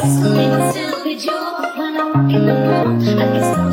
Sweet little silver joy When I walk in the room, I can